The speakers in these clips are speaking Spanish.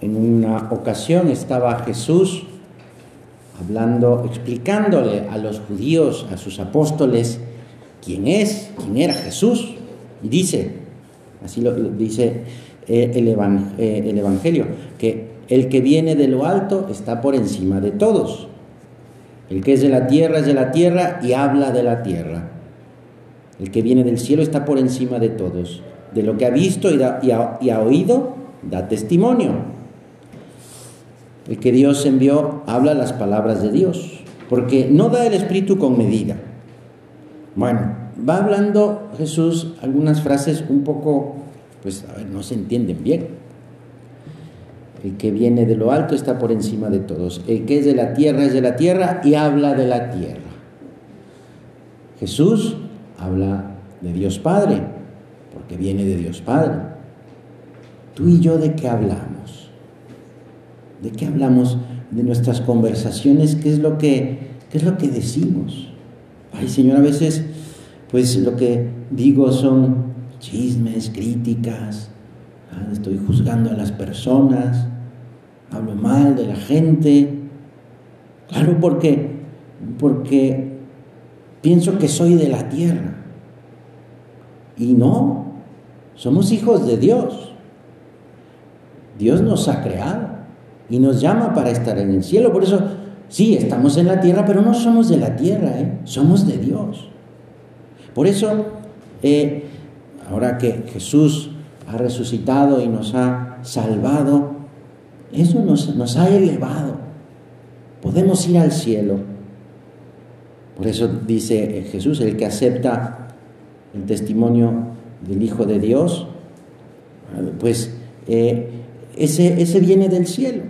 en una ocasión estaba Jesús hablando, explicándole a los judíos, a sus apóstoles, quién es, quién era Jesús. Y dice, así lo, dice eh, eh, el Evangelio, que el que viene de lo alto está por encima de todos. El que es de la tierra es de la tierra y habla de la tierra. El que viene del cielo está por encima de todos. De lo que ha visto y, ha, oído, da testimonio. El que Dios envió habla las palabras de Dios, porque no da el Espíritu con medida. Bueno, va hablando Jesús algunas frases un poco, pues, a ver, no se entienden bien. El que viene de lo alto está por encima de todos. El que es de la tierra es de la tierra y habla de la tierra. Jesús habla de Dios Padre, porque viene de Dios Padre. Tú y yo de qué hablamos? ¿De qué hablamos de nuestras conversaciones? ¿Qué es lo que, qué es lo que decimos? Ay, Señor, a veces, pues lo que digo son chismes, críticas, ah, estoy juzgando a las personas, hablo mal de la gente. Claro, porque, porque pienso que soy de la tierra. Y no, somos hijos de Dios. Dios nos ha creado y nos llama para estar en el cielo. Por eso, sí, estamos en la tierra, pero no somos de la tierra, ¿eh? somos de Dios. Por eso, eh, ahora que Jesús ha resucitado y nos ha salvado, eso nos, ha elevado. Podemos ir al cielo. Por eso dice Jesús, el que acepta el testimonio del Hijo de Dios, pues eh, ese, ese viene del cielo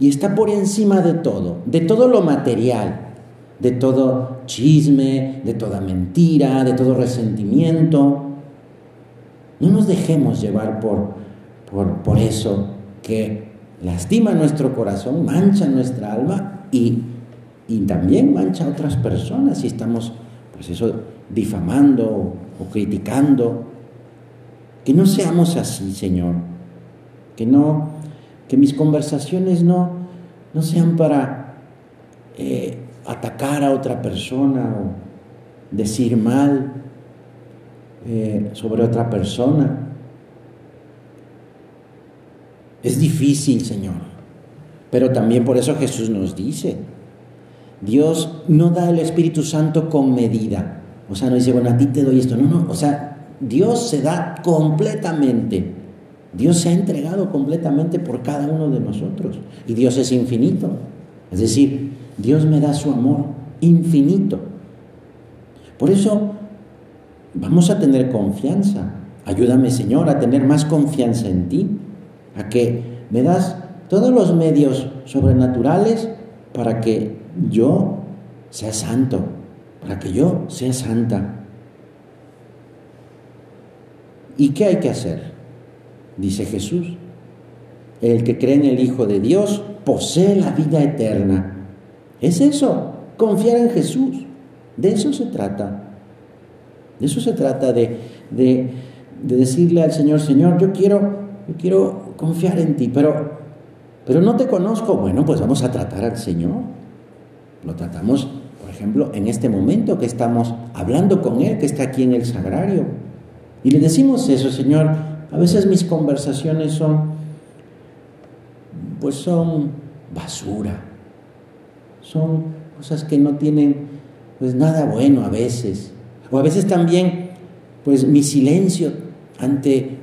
y está por encima de todo, de todo lo material, de todo chisme, de toda mentira, de todo resentimiento. No nos dejemos llevar por, por, por eso que lastima nuestro corazón, mancha nuestra alma y, y también mancha a otras personas si estamos, pues eso, difamando o criticando. Que no seamos así, Señor. Que no, que mis conversaciones no, no sean para eh, atacar a otra persona o decir mal eh, sobre otra persona. Es difícil, Señor. Pero también por eso Jesús nos dice, Dios no da el Espíritu Santo con medida. O sea, no dice, bueno, a ti te doy esto. No, no. O sea, Dios se da completamente. Dios se ha entregado completamente por cada uno de nosotros. Y Dios es infinito. Es decir, Dios me da su amor infinito. Por eso vamos a tener confianza. Ayúdame, Señor, a tener más confianza en ti. A que me das todos los medios sobrenaturales para que yo sea santo, para que yo sea santa. ¿Y qué hay que hacer? Dice Jesús. El que cree en el Hijo de Dios posee la vida eterna. Es eso, confiar en Jesús. De eso se trata. De eso se trata, de, de, decirle al Señor, Señor, yo quiero, yo quiero confiar en ti, pero, pero no te conozco. Bueno, pues vamos a tratar al Señor. Lo tratamos ejemplo, en este momento que estamos hablando con Él, que está aquí en el sagrario. Y le decimos eso, Señor, a veces mis conversaciones son, pues son basura, son cosas que no tienen, pues nada bueno a veces. O a veces también, pues mi silencio ante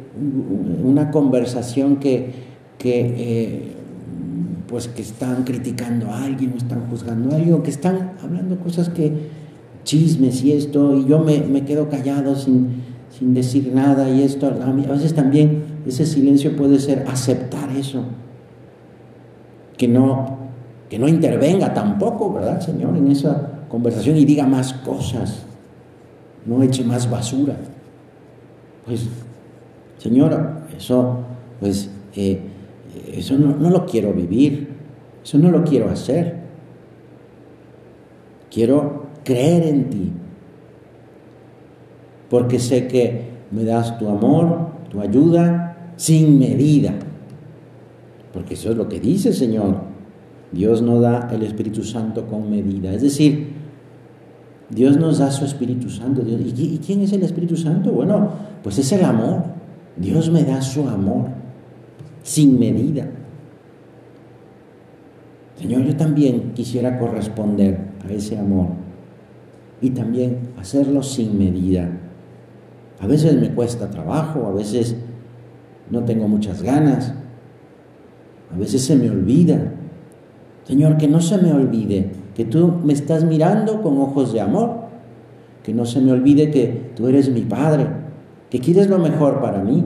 una conversación que, que eh, pues que están criticando a alguien o están juzgando a alguien que están hablando cosas que chismes y esto y yo me, quedo callado sin, sin, decir nada y esto a veces también ese silencio puede ser aceptar eso. Que no que no intervenga tampoco verdad señor en esa conversación y diga más cosas. No eche más basura. Pues señor eso pues eh, eso no, lo quiero vivir, eso no lo quiero hacer. Quiero creer en ti, porque sé que me das tu amor, tu ayuda, sin medida. porque eso es lo que dice Señor. Dios no da el Espíritu Santo con medida. Es decir, Dios nos da su Espíritu Santo. ¿Y quién es el Espíritu Santo? Bueno, pues es el amor. Dios me da su amor sin medida. Señor, yo también quisiera corresponder a ese amor y también hacerlo sin medida. A veces me cuesta trabajo, a veces no tengo muchas ganas, a veces se me olvida. Señor, que no se me olvide que tú me estás mirando con ojos de amor, que no se me olvide que tú eres mi Padre, que quieres lo mejor para mí,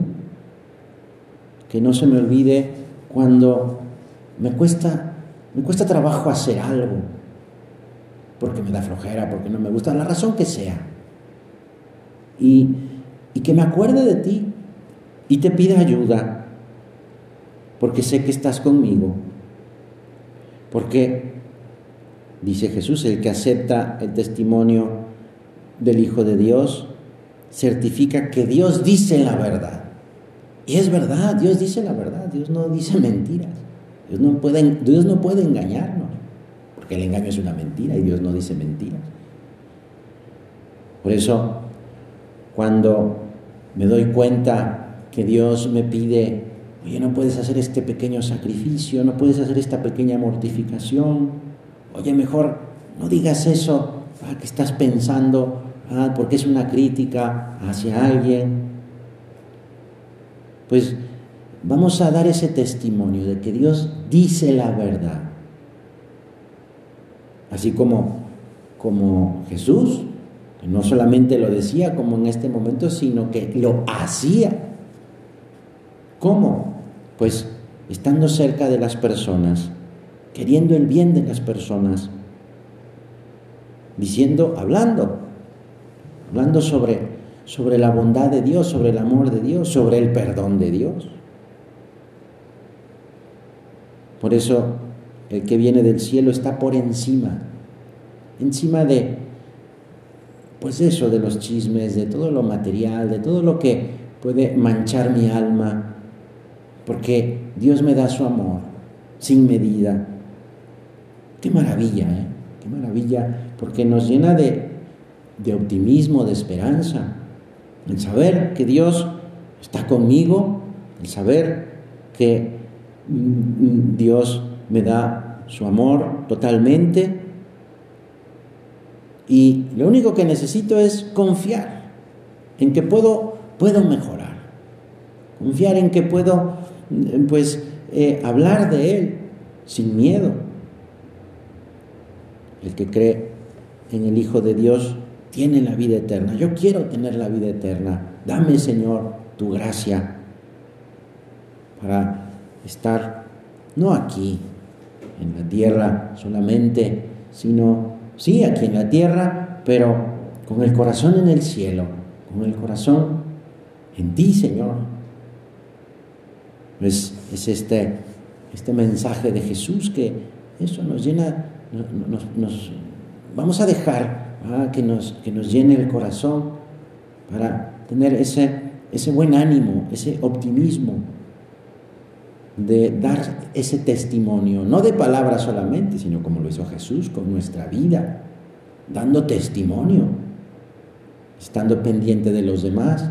que no se me olvide cuando me cuesta, me cuesta trabajo hacer algo, porque me da flojera, porque no me gusta, la razón que sea. Y, y que me acuerde de ti y te pida ayuda, porque sé que estás conmigo, porque dice Jesús, el que acepta el testimonio del Hijo de Dios, certifica que Dios dice la verdad. Y es verdad, Dios dice la verdad, Dios no dice mentiras. Dios no puede, Dios no puede engañarnos, porque el engaño es una mentira y Dios no dice mentiras. Por eso, cuando me doy cuenta que Dios me pide, oye, no puedes hacer este pequeño sacrificio, no puedes hacer esta pequeña mortificación, Oye, mejor no digas eso ah, que estás pensando, ah, porque es una crítica hacia alguien. Pues vamos a dar ese testimonio de que Dios dice la verdad. Así como, como Jesús, no solamente lo decía como en este momento, sino que lo hacía. ¿Cómo? Pues estando cerca de las personas queriendo el bien de las personas, diciendo, hablando, hablando sobre, sobre la bondad de Dios, sobre el amor de Dios, sobre el perdón de Dios. Por eso el que viene del cielo está por encima, encima de, pues eso, de los chismes, de todo lo material, de todo lo que puede manchar mi alma, porque Dios me da su amor sin medida, Qué maravilla, ¿eh? Qué maravilla, porque nos llena de, de optimismo, de esperanza. El saber que Dios está conmigo, el saber que mm, Dios me da su amor totalmente. Y lo único que necesito es confiar en que puedo, puedo mejorar. Confiar en que puedo, pues, eh, hablar de Él sin miedo. El que cree en el Hijo de Dios tiene la vida eterna. Yo quiero tener la vida eterna. Dame, Señor, tu gracia para estar no aquí, en la tierra solamente, sino, sí, aquí en la tierra, pero con el corazón en el cielo, con el corazón en ti, Señor. Es, es este, este mensaje de Jesús que eso nos llena nos, vamos a dejar ah, que, nos, que nos llene el corazón para tener ese, ese buen ánimo, ese optimismo de dar ese testimonio, no de palabras solamente, sino como lo hizo Jesús con nuestra vida, dando testimonio, estando pendiente de los demás,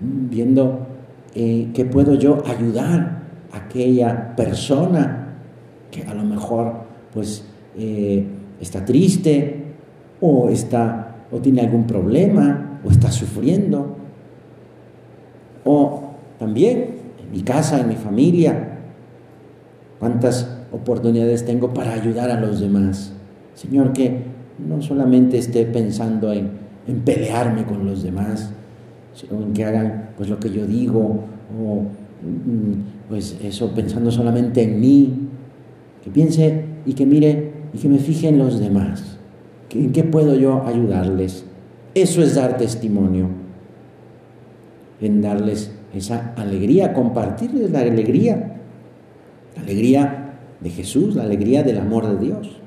viendo eh, que puedo yo ayudar a aquella persona que a lo mejor pues eh, está triste o está o tiene algún problema o está sufriendo o también mi casa, en mi familia, cuántas oportunidades tengo para ayudar a los demás. Señor, que no solamente esté pensando en, pelearme con los demás, sino en que hagan pues lo que yo digo o mm, pues eso pensando solamente en mí, que piense y que mire y que me fije en los demás. ¿En qué puedo yo ayudarles? Eso es dar testimonio, en darles esa alegría, compartirles la alegría, la alegría de Jesús, la alegría del amor de Dios.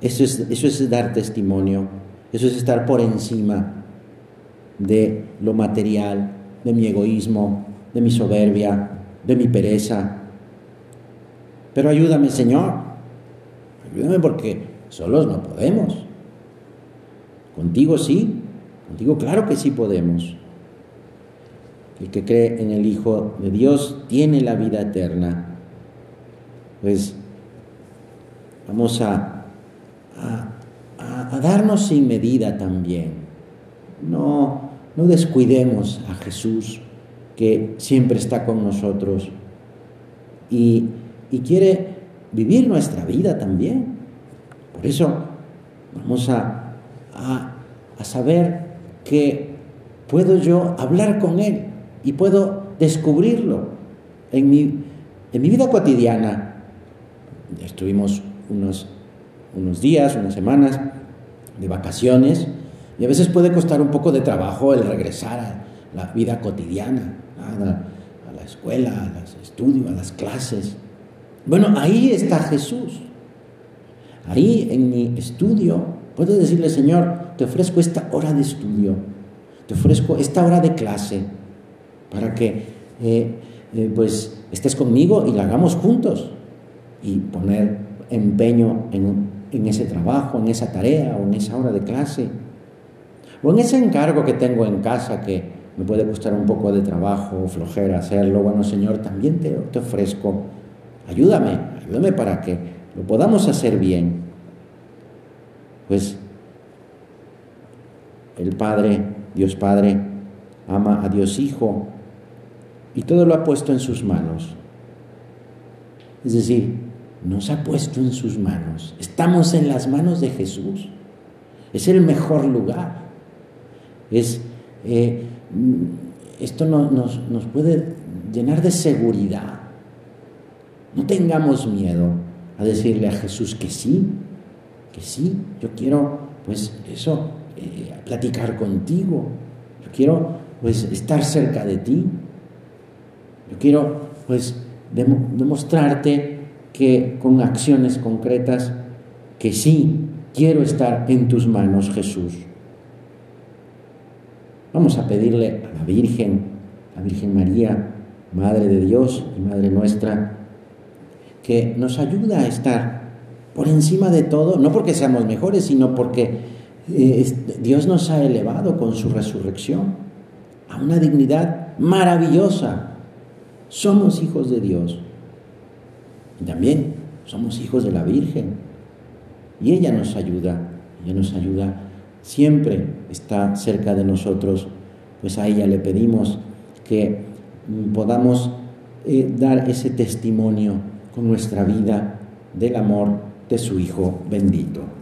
Eso es, eso es dar testimonio, eso es estar por encima de lo material, de mi egoísmo, de mi soberbia, de mi pereza. Pero ayúdame, Señor. Ayúdame porque solos no podemos. Contigo sí, contigo claro que sí podemos. El que cree en el Hijo de Dios tiene la vida eterna. Pues vamos a, a, darnos sin medida también. No, no descuidemos a Jesús, que siempre está con nosotros y, y quiere vivir nuestra vida también. Por eso vamos a, a saber que puedo yo hablar con Él y puedo descubrirlo en mi, en mi vida cotidiana. Estuvimos unos, unos días, unas semanas de vacaciones y a veces puede costar un poco de trabajo el regresar a la vida cotidiana, a la, a la escuela, a los estudios, a las clases. Bueno, ahí está Jesús. Ahí en mi estudio puedo decirle, Señor, te ofrezco esta hora de estudio, te ofrezco esta hora de clase para que eh, eh, pues estés conmigo y la hagamos juntos. Y poner empeño en, en ese trabajo, en esa tarea o en esa hora de clase. O en ese encargo que tengo en casa que me puede costar un poco de trabajo, flojera hacerlo, bueno Señor, también te, te ofrezco, ayúdame, ayúdame para que lo podamos hacer bien. Pues el Padre, Dios Padre, ama a Dios Hijo y todo lo ha puesto en sus manos. Es decir, nos ha puesto en sus manos. Estamos en las manos de Jesús. Es el mejor lugar. Es, eh, esto no, nos, nos puede llenar de seguridad. No tengamos miedo a decirle a Jesús que sí, que sí, yo quiero, pues eso, eh, platicar contigo, yo quiero, pues, estar cerca de ti, yo quiero, pues, demostrarte que con acciones concretas, que sí, quiero estar en tus manos, Jesús. Vamos a pedirle a la Virgen, la Virgen María, Madre de Dios y Madre nuestra, que nos ayuda a estar por encima de todo, no porque seamos mejores, sino porque eh, Dios nos ha elevado con su resurrección a una dignidad maravillosa. Somos hijos de Dios. Y también somos hijos de la Virgen. Y ella nos ayuda, ella nos ayuda siempre está cerca de nosotros, pues a ella le pedimos que podamos eh, dar ese testimonio con nuestra vida del amor de su Hijo bendito.